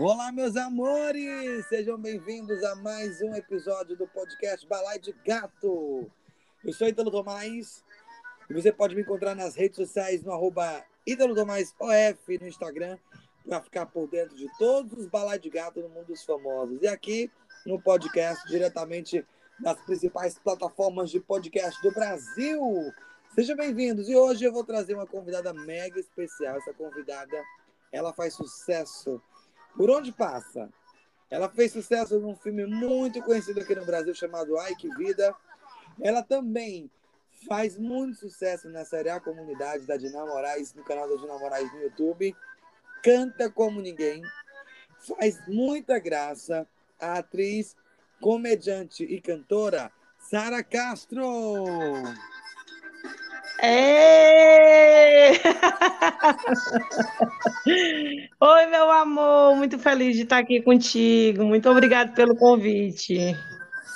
Olá, meus amores! Sejam bem-vindos a mais um episódio do podcast Balai de Gato. Eu sou Ítalo Tomás e você pode me encontrar nas redes sociais no arroba OF no Instagram para ficar por dentro de todos os Balai de Gato no mundo dos famosos. E aqui no podcast, diretamente das principais plataformas de podcast do Brasil. Sejam bem-vindos. E hoje eu vou trazer uma convidada mega especial. Essa convidada, ela faz sucesso por onde passa? Ela fez sucesso num filme muito conhecido aqui no Brasil chamado Ai Que Vida. Ela também faz muito sucesso na série A Comunidade da Dina Moraes, no canal da Dina Moraes no YouTube. Canta como ninguém. Faz muita graça. A atriz, comediante e cantora Sara Castro. Oi, meu amor, muito feliz de estar aqui contigo. Muito obrigada pelo convite.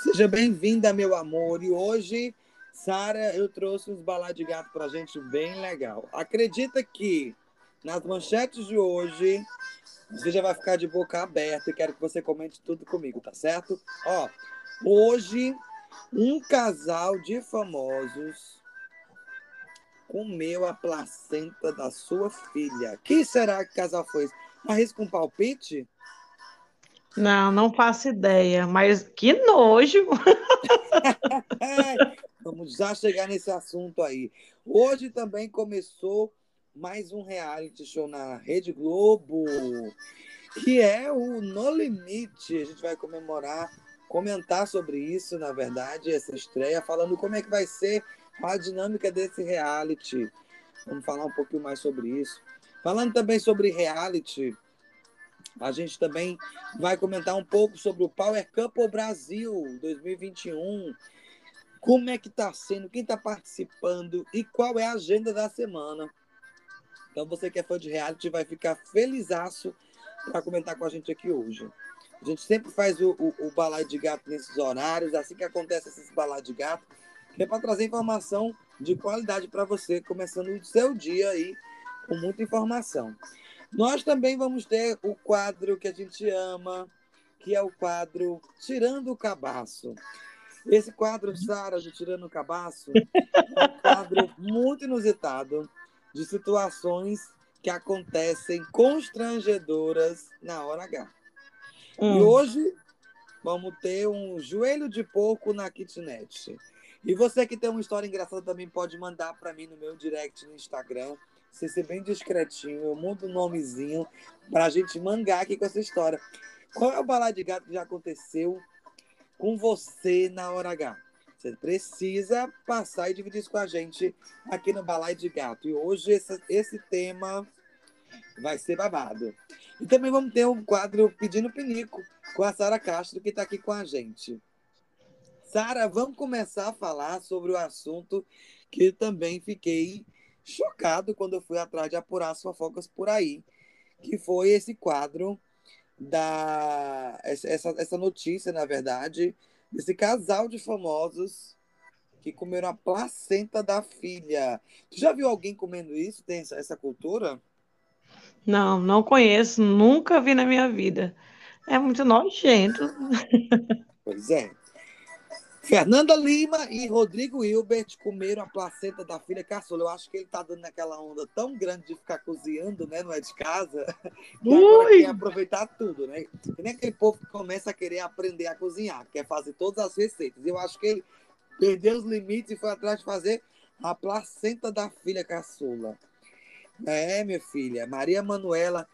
Seja bem-vinda, meu amor. E hoje, Sara, eu trouxe uns balados de gato pra gente bem legal. Acredita que nas manchetes de hoje você já vai ficar de boca aberta e quero que você comente tudo comigo, tá certo? Ó, hoje um casal de famosos comeu a placenta da sua filha. Que será que casal foi esse? Arrisca um palpite? Não, não faço ideia, mas que nojo! Vamos já chegar nesse assunto aí. Hoje também começou mais um reality show na Rede Globo, que é o No Limite. A gente vai comemorar, comentar sobre isso, na verdade, essa estreia, falando como é que vai ser a dinâmica desse reality. Vamos falar um pouquinho mais sobre isso. Falando também sobre reality, a gente também vai comentar um pouco sobre o Power Couple Brasil 2021. Como é que está sendo, quem está participando e qual é a agenda da semana. Então você que é fã de reality vai ficar felizaço para comentar com a gente aqui hoje. A gente sempre faz o, o, o balai de gato nesses horários, assim que acontece esses balai de gato, que é para trazer informação de qualidade para você, começando o seu dia aí com muita informação. Nós também vamos ter o quadro que a gente ama, que é o quadro Tirando o Cabaço. Esse quadro, Sara, de Tirando o Cabaço, é um quadro muito inusitado de situações que acontecem constrangedoras na hora H. Hum. E hoje vamos ter um joelho de porco na kitnet. E você que tem uma história engraçada também pode mandar para mim no meu direct no Instagram. Você ser bem discretinho, eu mudo o nomezinho para a gente mangar aqui com essa história. Qual é o balai de gato que já aconteceu com você na hora H? Você precisa passar e dividir isso com a gente aqui no Balai de Gato. E hoje esse, esse tema vai ser babado. E também vamos ter um quadro Pedindo Pinico com a Sara Castro, que está aqui com a gente. Sara, vamos começar a falar sobre o assunto que também fiquei chocado quando eu fui atrás de apurar as fofocas por aí, que foi esse quadro da essa, essa notícia, na verdade, desse casal de famosos que comeram a placenta da filha. Tu já viu alguém comendo isso? Tem essa, essa cultura? Não, não conheço, nunca vi na minha vida. É muito nojento. Pois é. Fernanda Lima e Rodrigo Hilbert comeram a placenta da filha caçula. Eu acho que ele tá dando naquela onda tão grande de ficar cozinhando, né? Não é de casa. Que agora quer aproveitar tudo, né? E nem aquele povo que começa a querer aprender a cozinhar, quer fazer todas as receitas. Eu acho que ele perdeu os limites e foi atrás de fazer a placenta da filha caçula. É, minha filha. Maria Manuela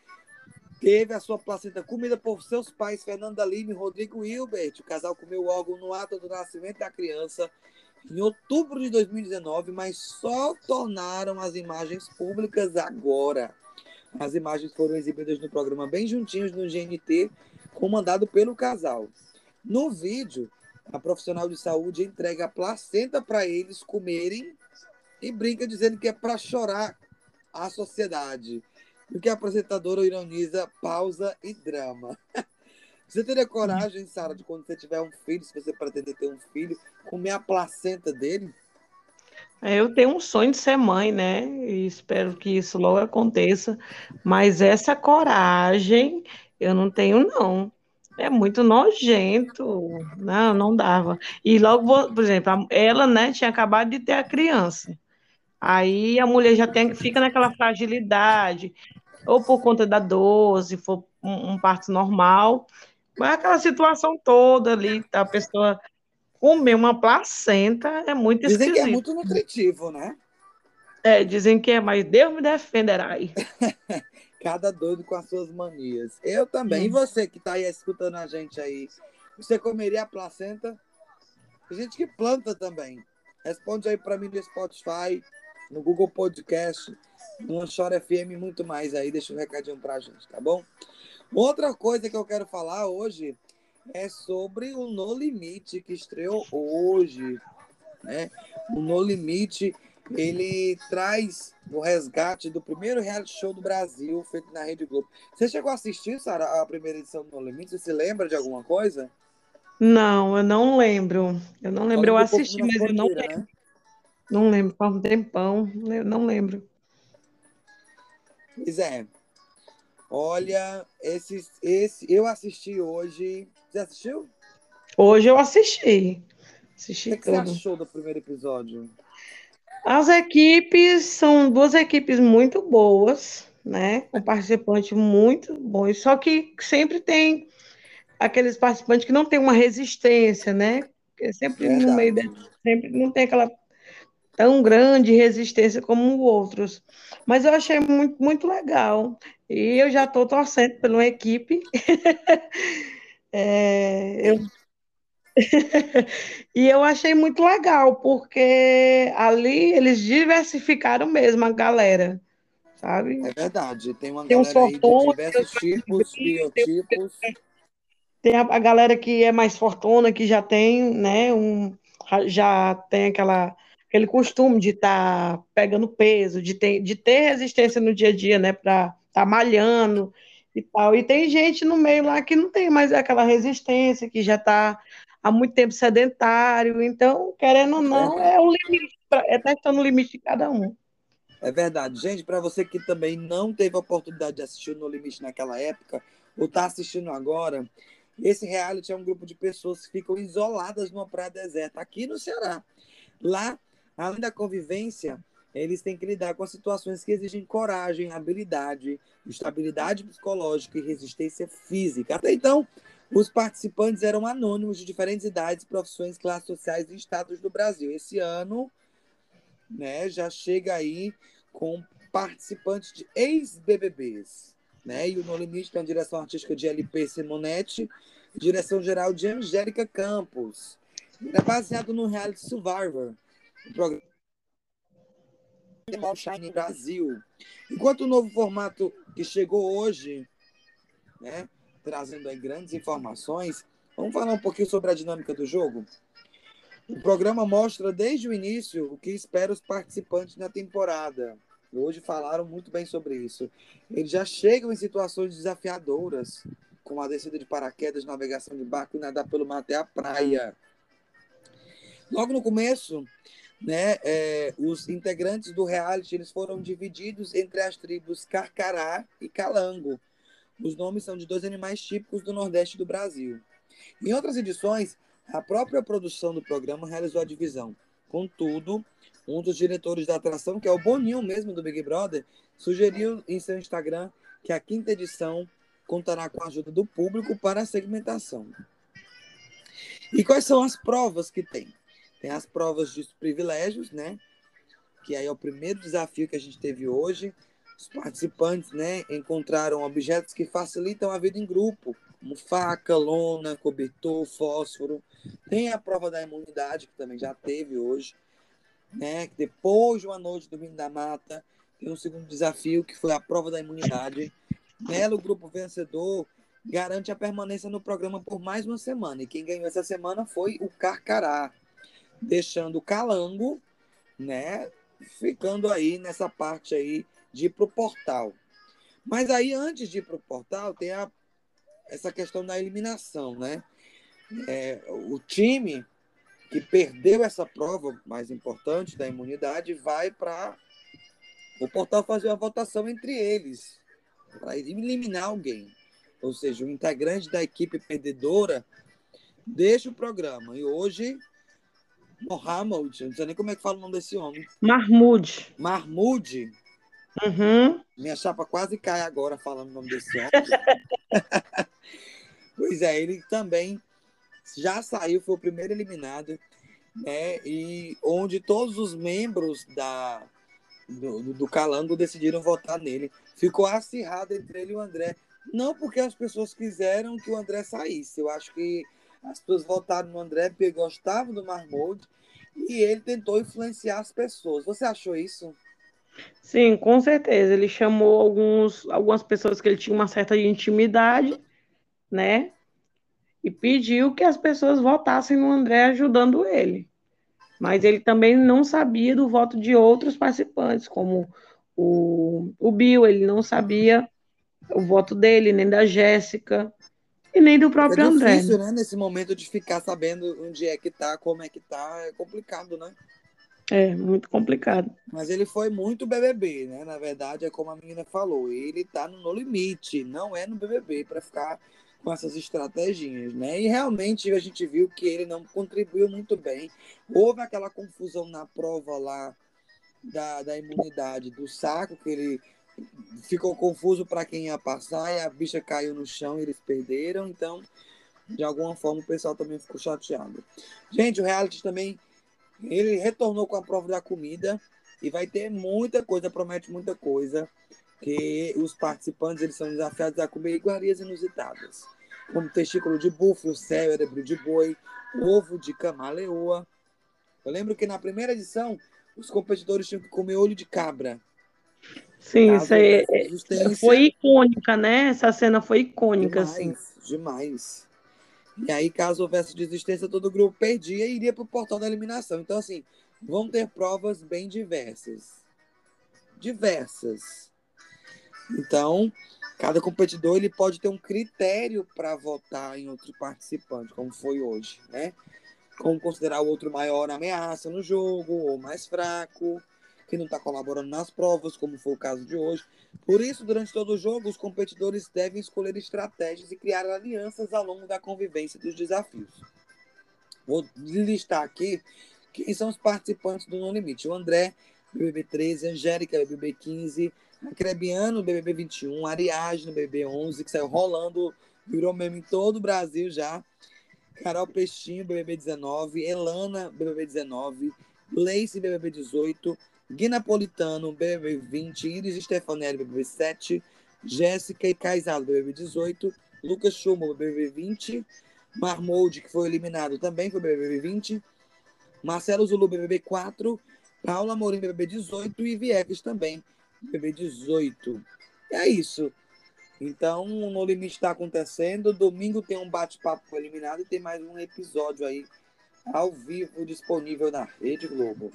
teve a sua placenta comida por seus pais, Fernanda Lima e Rodrigo Hilbert. O casal comeu o órgão no ato do nascimento da criança em outubro de 2019, mas só tornaram as imagens públicas agora. As imagens foram exibidas no programa Bem Juntinhos no GNT, comandado pelo casal. No vídeo, a profissional de saúde entrega a placenta para eles comerem e brinca dizendo que é para chorar a sociedade. O que a apresentadora ironiza pausa e drama. Você teria coragem, Sara, de quando você tiver um filho, se você pretender ter um filho, comer a placenta dele? É, eu tenho um sonho de ser mãe, né? E espero que isso logo aconteça. Mas essa coragem Eu não tenho, não. É muito nojento. Não, não dava. E logo, por exemplo, ela, né, tinha acabado de ter a criança. Aí a mulher já tem, fica naquela fragilidade, ou por conta da dor, se for um, um parto normal, mas aquela situação toda ali, tá? a pessoa comer uma placenta é muito Dizem esquisito. que é muito nutritivo, né? É, dizem que é, mas Deus me defenderá aí. Cada doido com as suas manias. Eu também. Hum. E você que está aí escutando a gente aí, você comeria a placenta? Tem gente que planta também. Responde aí para mim no Spotify, no Google Podcast, no Anchor FM muito mais aí. Deixa um recadinho para a gente, tá bom? Outra coisa que eu quero falar hoje é sobre o No Limite que estreou hoje, né? O No Limite ele traz o resgate do primeiro reality show do Brasil feito na Rede Globo. Você chegou a assistir, Sara, a primeira edição do No Limite? Você se lembra de alguma coisa? Não, eu não lembro. Eu não lembro. Eu assisti, mas eu não lembro. Né? Não lembro, faz um tempão. Eu não lembro. Pois é. Olha, esse, esse eu assisti hoje. Você assistiu? Hoje eu assisti. Assisti o que, que você achou do primeiro episódio? As equipes são duas equipes muito boas, né? Com participantes muito bons, só que sempre tem aqueles participantes que não têm uma resistência, né? Porque sempre Verdade. no meio de, sempre não tem aquela tão grande resistência como outros. Mas eu achei muito, muito legal. E eu já estou torcendo pela equipe. é, eu e eu achei muito legal, porque ali eles diversificaram mesmo a galera, sabe? É verdade, tem uma tem galera aí de diversos tipos, biotipos. Tem a, a, galera que é mais fortuna, que já tem, né, um, já tem aquela, aquele costume de estar tá pegando peso, de ter, de ter resistência no dia a dia, né, para estar tá malhando e tal. E tem gente no meio lá que não tem mais aquela resistência, que já está há muito tempo sedentário. Então, querendo ou não, é o limite, é testando o limite de cada um. É verdade. Gente, para você que também não teve a oportunidade de assistir No Limite naquela época, ou está assistindo agora, esse reality é um grupo de pessoas que ficam isoladas numa praia deserta, aqui no Ceará. Lá, além da convivência, eles têm que lidar com situações que exigem coragem, habilidade, estabilidade psicológica e resistência física. Até então, os participantes eram anônimos de diferentes idades, profissões, classes sociais e estados do Brasil. Esse ano, né, já chega aí com participantes de ex-BBBs, né? E o No Limite tem a direção artística de LP Simonetti, direção geral de Angélica Campos. É baseado no reality Survivor, programa Shine Brasil. Enquanto o novo formato que chegou hoje, né, trazendo aí grandes informações. Vamos falar um pouquinho sobre a dinâmica do jogo? O programa mostra desde o início o que espera os participantes na temporada. Hoje falaram muito bem sobre isso. Eles já chegam em situações desafiadoras, como a descida de paraquedas, navegação de barco e nadar pelo mar até a praia. Logo no começo, né, é, os integrantes do reality eles foram divididos entre as tribos Carcará e Calango, os nomes são de dois animais típicos do Nordeste do Brasil. Em outras edições, a própria produção do programa realizou a divisão. Contudo, um dos diretores da atração, que é o Boninho mesmo do Big Brother, sugeriu em seu Instagram que a quinta edição contará com a ajuda do público para a segmentação. E quais são as provas que tem? Tem as provas dos privilégios, né? Que aí é o primeiro desafio que a gente teve hoje. Os participantes né, encontraram objetos que facilitam a vida em grupo, como faca, lona, cobertor, fósforo. Tem a prova da imunidade, que também já teve hoje. Né? Depois de uma noite dormindo na mata, tem um segundo desafio, que foi a prova da imunidade. Nela, o grupo vencedor garante a permanência no programa por mais uma semana. E quem ganhou essa semana foi o Carcará, deixando o Calango, né, ficando aí nessa parte aí de ir para o portal. Mas aí, antes de ir para o portal, tem a, essa questão da eliminação, né? É, o time que perdeu essa prova mais importante da imunidade vai para o portal fazer uma votação entre eles para eliminar alguém. ou seja, um integrante da equipe perdedora, deixa o programa. E hoje, Mohamed, não sei nem como é que fala o nome desse homem. Mahmoud. Mahmoud. Uhum. Minha chapa quase cai agora falando o nome desse homem. pois é, ele também já saiu, foi o primeiro eliminado, né? E onde todos os membros da, do, do Calango decidiram votar nele. Ficou acirrado entre ele e o André. Não porque as pessoas quiseram que o André saísse. Eu acho que as pessoas votaram no André porque gostavam do Marmode e ele tentou influenciar as pessoas. Você achou isso? Sim, com certeza. Ele chamou alguns, algumas pessoas que ele tinha uma certa intimidade, né? E pediu que as pessoas votassem no André ajudando ele. Mas ele também não sabia do voto de outros participantes, como o, o Bill, ele não sabia o voto dele, nem da Jéssica, e nem do próprio é André. É difícil, né? Nesse momento de ficar sabendo onde é que tá, como é que tá, é complicado, né? É, muito complicado. Mas ele foi muito BBB, né? Na verdade, é como a menina falou, ele tá no No Limite, não é no BBB para ficar com essas estratégias, né? E realmente a gente viu que ele não contribuiu muito bem. Houve aquela confusão na prova lá da, da imunidade do saco, que ele ficou confuso para quem ia passar e a bicha caiu no chão e eles perderam. Então, de alguma forma, o pessoal também ficou chateado. Gente, o reality também ele retornou com a prova da comida e vai ter muita coisa, promete muita coisa, que os participantes eles são desafiados a comer iguarias inusitadas, como testículo de búfalo, cérebro de boi, ovo de camaleoa. Eu lembro que na primeira edição os competidores tinham que comer olho de cabra. Sim, isso aí é, foi icônica, né? Essa cena foi icônica, demais, assim. Demais. E aí, caso houvesse desistência, todo o grupo perdia e iria para o portal da eliminação. Então, assim, vão ter provas bem diversas. Diversas. Então, cada competidor ele pode ter um critério para votar em outro participante, como foi hoje, né? Como considerar o outro maior ameaça no jogo, ou mais fraco que não está colaborando nas provas, como foi o caso de hoje. Por isso, durante todo o jogo, os competidores devem escolher estratégias e criar alianças ao longo da convivência dos desafios. Vou listar aqui quem são os participantes do No Limite. O André, BBB 13, Angélica, BBB 15, Acrebiano, BBB 21, Ariadne, BBB 11, que saiu rolando, virou meme em todo o Brasil já. Carol Peixinho, BBB 19, Elana, BBB 19, Lace, BBB 18, Gui Napolitano, BBB 20, Iris Stefanelli, BBB 7, Jéssica e Caizado, BBB 18, Lucas Schumo, BBB 20, Marmold, que foi eliminado também, foi BBB 20, Marcelo Zulu, BBB 4, Paula Amorim, BBB 18 e Vieques também, BBB 18. É isso. Então, No Limite está acontecendo. Domingo tem um bate-papo eliminado e tem mais um episódio aí ao vivo disponível na Rede Globo.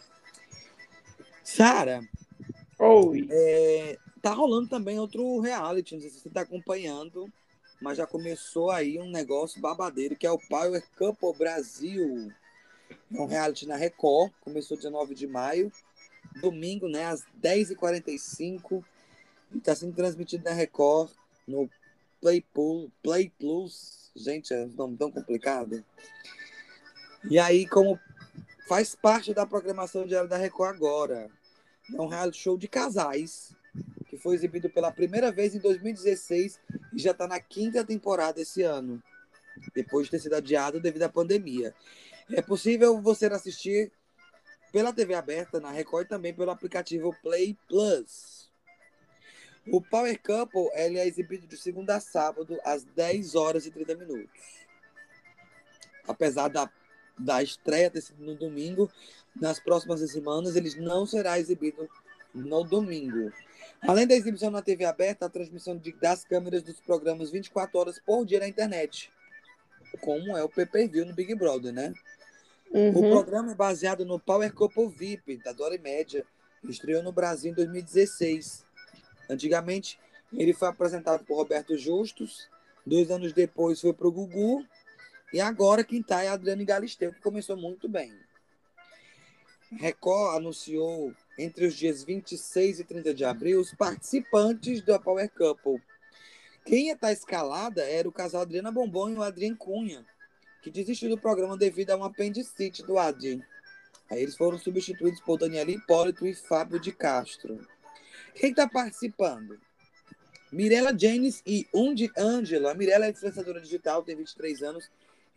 Sara, Oi. É, tá rolando também outro reality, não sei se você tá acompanhando, mas já começou aí um negócio babadeiro, que é o Power Couple Brasil. É um reality na Record, começou 19 de maio, domingo, né, às 10h45, e tá sendo transmitido na Record, no Play, Pool, Play Plus, gente, é um nome tão complicado. E aí, como faz parte da programação diária da Record agora. É um reality show de casais, que foi exibido pela primeira vez em 2016 e já está na quinta temporada esse ano, depois de ter sido adiado devido à pandemia. É possível você assistir pela TV aberta na Record e também pelo aplicativo Play Plus. O Power Couple ele é exibido de segunda a sábado às 10 horas e 30 minutos. Apesar da da estreia desse, no domingo, nas próximas semanas, ele não será exibido no domingo. Além da exibição na TV aberta, a transmissão de, das câmeras dos programas 24 horas por dia na internet, como é o pay-per-view no Big Brother, né? Uhum. O programa é baseado no Power Couple VIP, da Dora Média, estreou no Brasil em 2016. Antigamente, ele foi apresentado por Roberto Justus, dois anos depois foi para o Gugu, e agora quem está é Adriane Galisteu, que começou muito bem. Record anunciou entre os dias 26 e 30 de abril os participantes da Power Couple, Quem ia estar escalada era o casal Adriana Bombom e o Adrien Cunha, que desistiu do programa devido a um apendicite do Adrien. Aí eles foram substituídos por Daniela Hipólito e Fábio de Castro. Quem está participando? Mirella Janes e Undi Ângelo. A Mirella é influenciadora digital, tem 23 anos,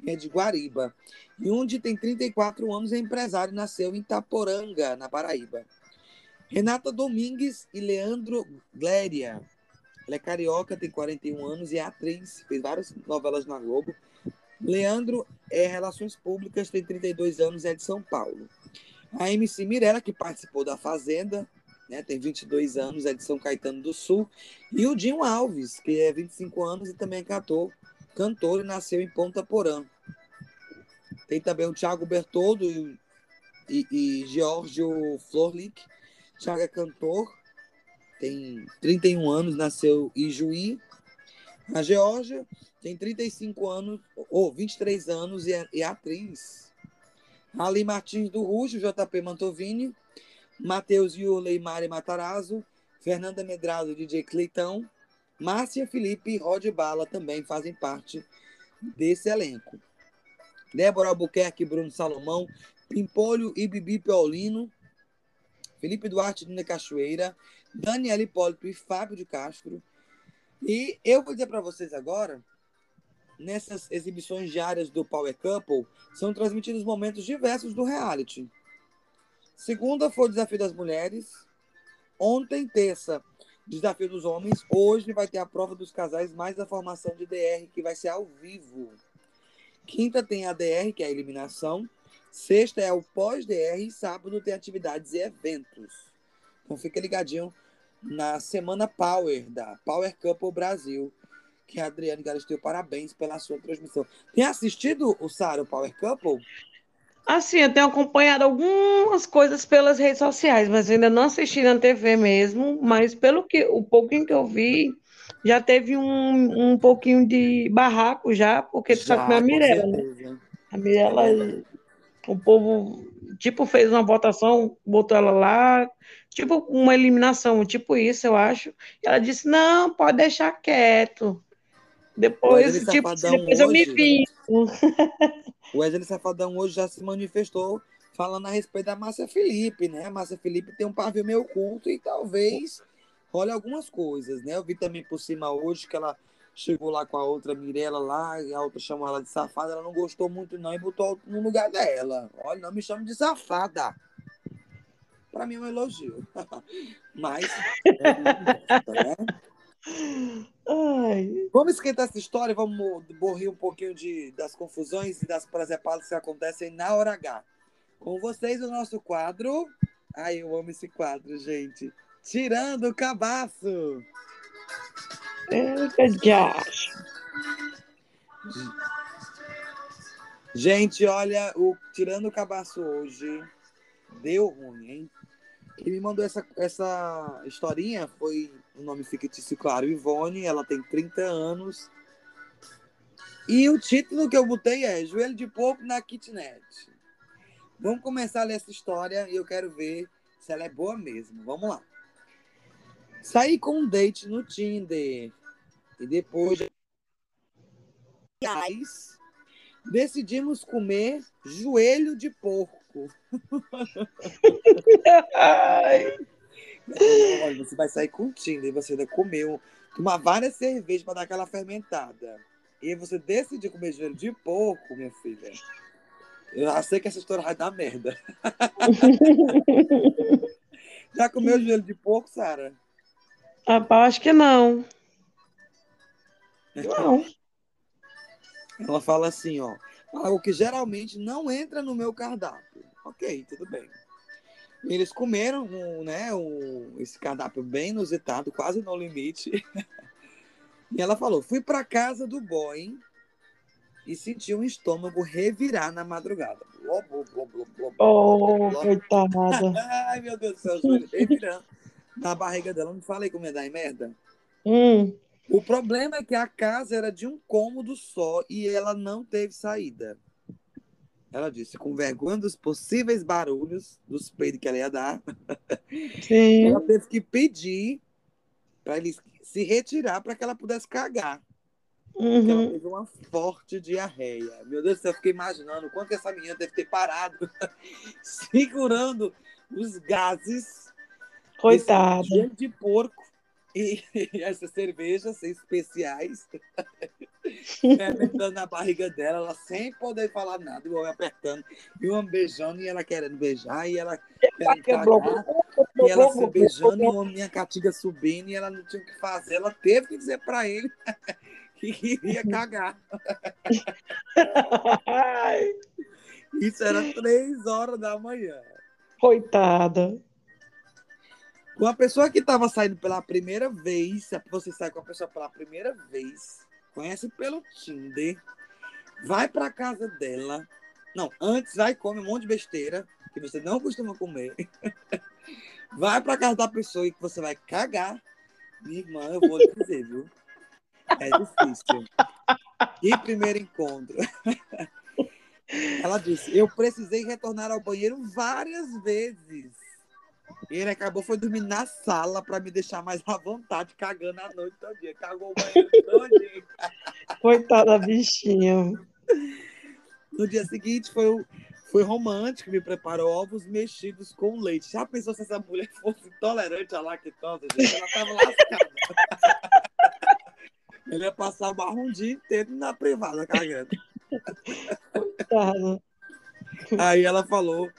é de Guariba. E Undi tem 34 anos, é empresário nasceu em Itaporanga, na Paraíba. Renata Domingues e Leandro Gléria. Ela é carioca, tem 41 anos e é atriz, fez várias novelas na Globo. Leandro é Relações Públicas, tem 32 anos é de São Paulo. A MC Mirella, que participou da Fazenda, né, tem 22 anos, é de São Caetano do Sul. E o Dinho Alves, que é 25 anos e também é cantor, cantor e nasceu em Ponta Porã. Tem também o Thiago Bertoldo e, e, e Giorgio Florlick. Thiago é cantor, tem 31 anos, nasceu em Juí. A Geórgia tem 35 anos, ou 23 anos e é, e é atriz. Ali Martins do Rujo, JP Mantovini, Matheus Yurley, Mari Matarazzo, Fernanda Medrado, DJ Cleitão, Márcia Felipe e Rod Bala também fazem parte desse elenco. Débora Albuquerque, Bruno Salomão, Pimpolho e Bibi Paulino, Felipe Duarte Nina Cachoeira, Daniela Hipólito e Fábio de Castro. E eu vou dizer para vocês agora, nessas exibições diárias do Power Couple, são transmitidos momentos diversos do reality. Segunda foi o Desafio das Mulheres. Ontem, terça, Desafio dos Homens. Hoje vai ter a prova dos casais, mais a formação de DR, que vai ser ao vivo. Quinta tem a DR, que é a eliminação. Sexta é o pós-DR e sábado tem atividades e eventos. Então fica ligadinho na semana Power da Power Couple Brasil, que a Adriane Galisteu, parabéns pela sua transmissão. Tem assistido o Sara, o Power Couple? Assim, eu tenho acompanhado algumas coisas pelas redes sociais, mas ainda não assisti na TV mesmo. Mas pelo que o pouquinho que eu vi, já teve um, um pouquinho de barraco já, porque tu já, sabe que é a Mirella, né? A Mirella, é o povo, tipo, fez uma votação, botou ela lá, tipo, uma eliminação, tipo isso, eu acho. E ela disse, não, pode deixar quieto. Depois, tipo, depois eu me vi. O Wesley Safadão hoje já se manifestou falando a respeito da Márcia Felipe, né? A Márcia Felipe tem um pavio meio oculto e talvez olhe algumas coisas, né? Eu vi também por cima hoje que ela chegou lá com a outra Mirella lá, e a outra chamou ela de safada, ela não gostou muito não e botou no lugar dela. Olha, não me chame de safada. Para mim é um elogio. Mas é, né? Ai. Vamos esquentar essa história, vamos borrir um pouquinho de, das confusões e das presepadas que acontecem na hora H. Com vocês, o nosso quadro. Ai, eu amo esse quadro, gente. Tirando o cabaço. Gente, olha, o Tirando o Cabaço hoje deu ruim, hein? Quem me mandou essa, essa historinha foi o nome fictício, claro, Ivone. Ela tem 30 anos. E o título que eu botei é Joelho de Porco na Kitnet. Vamos começar a ler essa história e eu quero ver se ela é boa mesmo. Vamos lá. Saí com um date no Tinder. E depois decidimos comer joelho de porco. Olha, você vai sair com o Tinder, você ainda comeu, tomar várias cervejas para dar aquela fermentada. E você decidiu comer joelho de porco, minha filha. Eu já sei que essa história vai dar merda. já comeu joelho de porco, Sara? Rapaz, acho que não. Não. Ela fala assim, ó. Algo que geralmente não entra no meu cardápio. Ok, tudo bem. Eles comeram um, né, um, esse cardápio bem inusitado, quase no limite. e ela falou: fui para casa do boy e senti um estômago revirar na madrugada. Bló, bló, bló, bló, oh, coitada. Ai, meu Deus do céu, revirando na barriga dela. Não falei como ia dar em merda? Hum. O problema é que a casa era de um cômodo só e ela não teve saída. Ela disse, com vergonha dos possíveis barulhos dos peidos que ela ia dar, Sim. ela teve que pedir para ele se retirar para que ela pudesse cagar. Uhum. Porque ela Uhum. teve uma forte diarreia. Meu Deus do céu, eu fiquei imaginando o quanto que essa menina deve ter parado segurando os gases Coitada. de porco e essas cervejas especiais fermentando na barriga dela, ela sem poder falar nada, o homem apertando, e o homem beijando, e ela querendo beijar, e ela querendo cagar, e ela se beijando, e o homem minha catiga subindo, e ela não tinha o que fazer, ela teve que dizer para ele que queria cagar. Isso era três horas da manhã. Coitada. Uma pessoa que estava saindo pela primeira vez, você sai com a pessoa pela primeira vez, conhece pelo Tinder, vai para casa dela. Não, antes vai come um monte de besteira que você não costuma comer. Vai para casa da pessoa e que você vai cagar. Minha irmã, eu vou lhe dizer, viu? É difícil. E primeiro encontro. Ela disse: Eu precisei retornar ao banheiro várias vezes. Ele acabou foi dormir na sala para me deixar mais à vontade, cagando a noite todinha. Cagou o banheiro todinho. Coitada da bichinha. No dia seguinte foi, foi romântico, me preparou ovos mexidos com leite. Já pensou se essa mulher fosse intolerante à lactose? Gente? Ela tava lascada. Ele ia passar o barro um dia inteiro na privada cagando. Coitada. Aí ela falou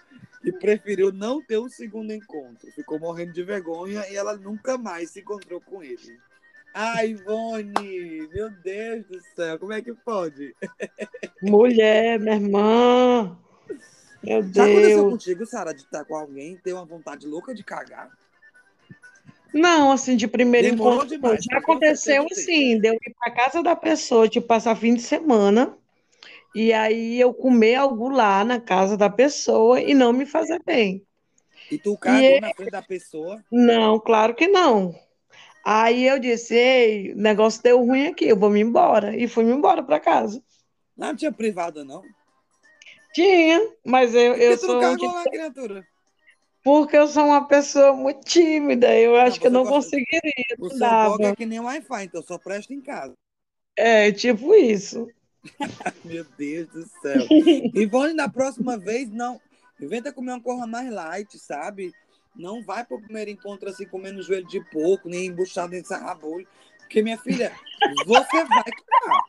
que preferiu não ter um segundo encontro. Ficou morrendo de vergonha e ela nunca mais se encontrou com ele. Ai, Ivone, meu Deus do céu, como é que pode? Mulher, minha irmã. Meu Já aconteceu Deus. contigo, Sara, de estar com alguém e ter uma vontade louca de cagar? Não, assim, de primeiro Demorou encontro. demais, Já aconteceu assim, de eu ir para casa da pessoa, tipo, passar fim de semana, e aí eu comer algo lá na casa da pessoa e não me fazer bem. E tu cagou E na frente da pessoa? Não, claro que não. Aí eu disse, ei, o negócio deu ruim aqui, eu vou me embora. E fui me embora para casa. Não tinha privada, não. Tinha, mas eu, Por que eu tu não sou. cagou tipo, lá, criatura? porque eu sou uma pessoa muito tímida, eu acho que eu não gosta- conseguiria, O não seu dava. é que nem Wi-Fi, então só presta em casa. É, tipo isso. Meu Deus do céu. Ivone, na próxima vez, não. Inventa comer uma coisa mais light, sabe? Não vai pro primeiro encontro assim, comendo joelho de porco, nem embuchado em sarrabulho. Porque, minha filha, você vai cagar.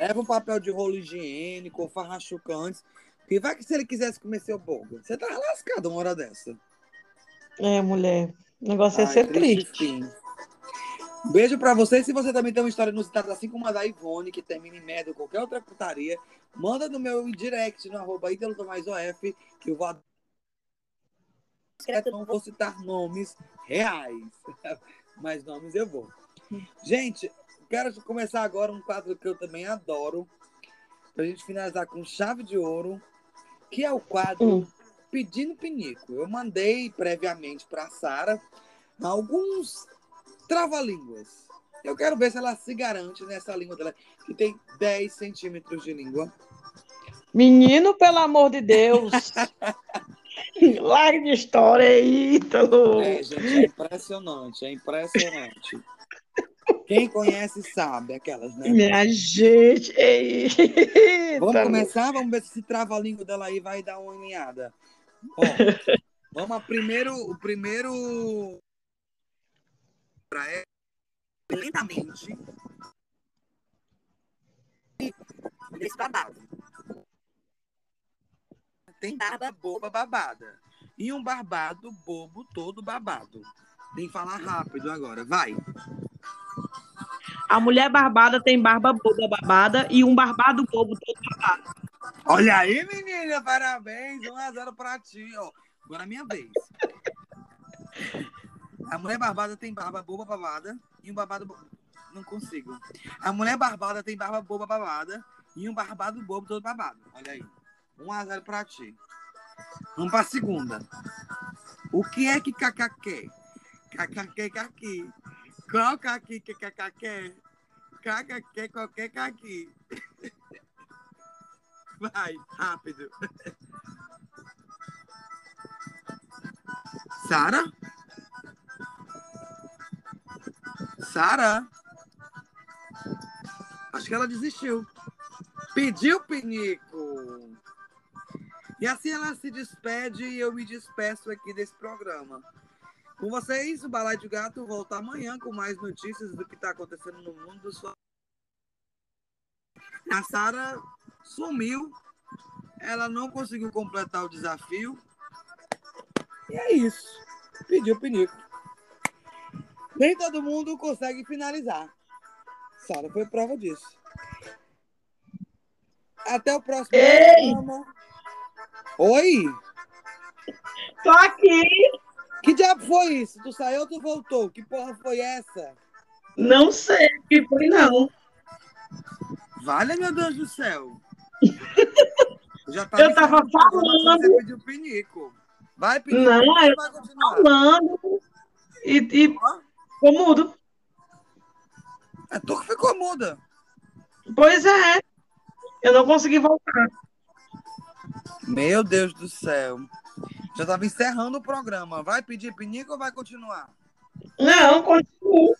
Leva um papel de rolo higiênico, ou farrachuca antes. Porque vai que se ele quisesse comer seu boga, você tá lascado uma hora dessa. É, mulher. O negócio ia Ai, ser triste triste. Beijo pra vocês. Se você também tem uma história inusitada, assim como a da Ivone, que termina em merda ou qualquer outra putaria, manda no meu direct, no arroba Ítalo Tomás OF, que eu vou... Eu não vou citar nomes reais, mas nomes eu vou. Gente, quero começar agora um quadro que eu também adoro, pra gente finalizar com chave de ouro, que é o quadro Hum. Pedindo Pinico. Eu mandei previamente pra Sara alguns trava-línguas. Eu quero ver se ela se garante nessa língua dela, que tem 10 centímetros de língua. Menino, pelo amor de Deus. Larga de história aí, Ítalo. É, gente, é impressionante, é impressionante. Quem conhece sabe aquelas, né? Minha gente. Eita. Vamos começar? Vamos ver se esse trava-língua dela aí vai dar uma unhada. Ó, vamos a primeiro, o primeiro pra ela, lentamente desse babado. Tem barba boba babada. E um barbado bobo todo babado. Tem que falar rápido agora, vai. A mulher barbada tem barba boba babada e um barbado bobo todo babado. Olha aí, menina, parabéns. 1 a 0 pra ti, ó. Agora é minha vez. A mulher barbada tem barba boba babada e um babado bo... Não consigo. A mulher barbada tem barba boba babada e um barbado bobo todo babado. Olha aí. 1 a 0 pra ti. Vamos pra segunda. O que é que Cacá quer? Cacá quer caqui. Qual caqui que Cacá quer? Cacá quer qualquer caqui. Vai, rápido. Sara? Sara. Acho que ela desistiu. Pediu pinico. E assim ela se despede e eu me despeço aqui desse programa. Com vocês, o Balai de Gato volta amanhã com mais notícias do que está acontecendo no mundo. A Sara sumiu. Ela não conseguiu completar o desafio. E é isso. Pediu pinico. Nem todo mundo consegue finalizar. Sara foi prova disso. Até o próximo Ei! programa. Oi? Tô aqui. Que diabo foi isso? Tu saiu ou tu voltou? Que porra foi essa? Não sei que foi, não. Vale, meu Deus do céu. Eu, já Eu tava falando. Você pediu pinico. Vai, pinico. Não, eu vai continuar? Falando. E, e Ó, ficou mudo. É tu que ficou muda. Pois é. Eu não consegui voltar. Meu Deus do céu. Já tava encerrando o programa. Vai pedir pinico ou vai continuar? Não, continuo.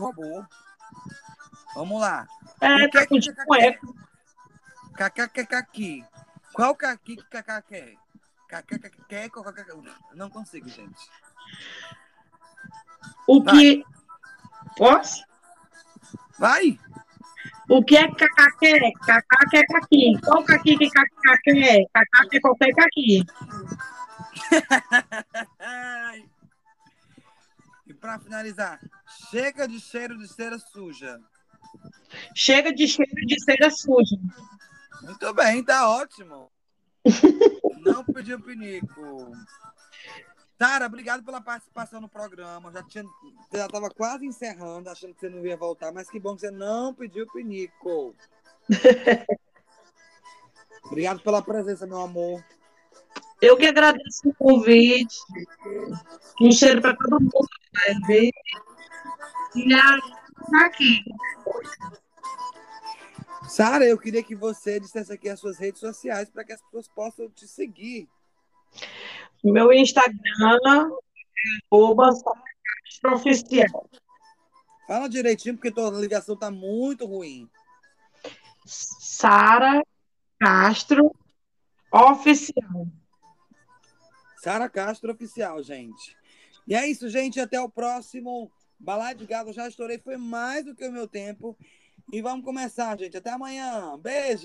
Robô. Vamos lá. É, é tá com que tipo um eco. Cacá quer caqui. Qual caqui que Cacá quer? Não consigo, gente. O que. Posso? Vai! O que é cacá quer? Cacá quer caqui. Qual caqui que cacá quer? Cacá quer qualquer caqui. E para finalizar, chega de cheiro de cera suja. Chega de cheiro de cera suja. Muito bem, tá ótimo. Não pediu pinico. Sara, obrigado pela participação no programa. Já tinha, já estava quase encerrando, achando que você não ia voltar, mas que bom que você não pediu pinico. obrigado pela presença, meu amor. Eu que agradeço o convite. Um cheiro para todo mundo que vai ver. E a- aqui. Sara, eu queria que você dissesse aqui as suas redes sociais para que as pessoas possam te seguir. Meu Instagram é oficial. Fala direitinho, porque tua ligação tá muito ruim. Sara Castro oficial. Sara Castro Oficial, gente. E é isso, gente. Até o próximo. Balai de Gado, eu já estourei. Foi mais do que o meu tempo. E vamos começar, gente. Até amanhã. Beijo.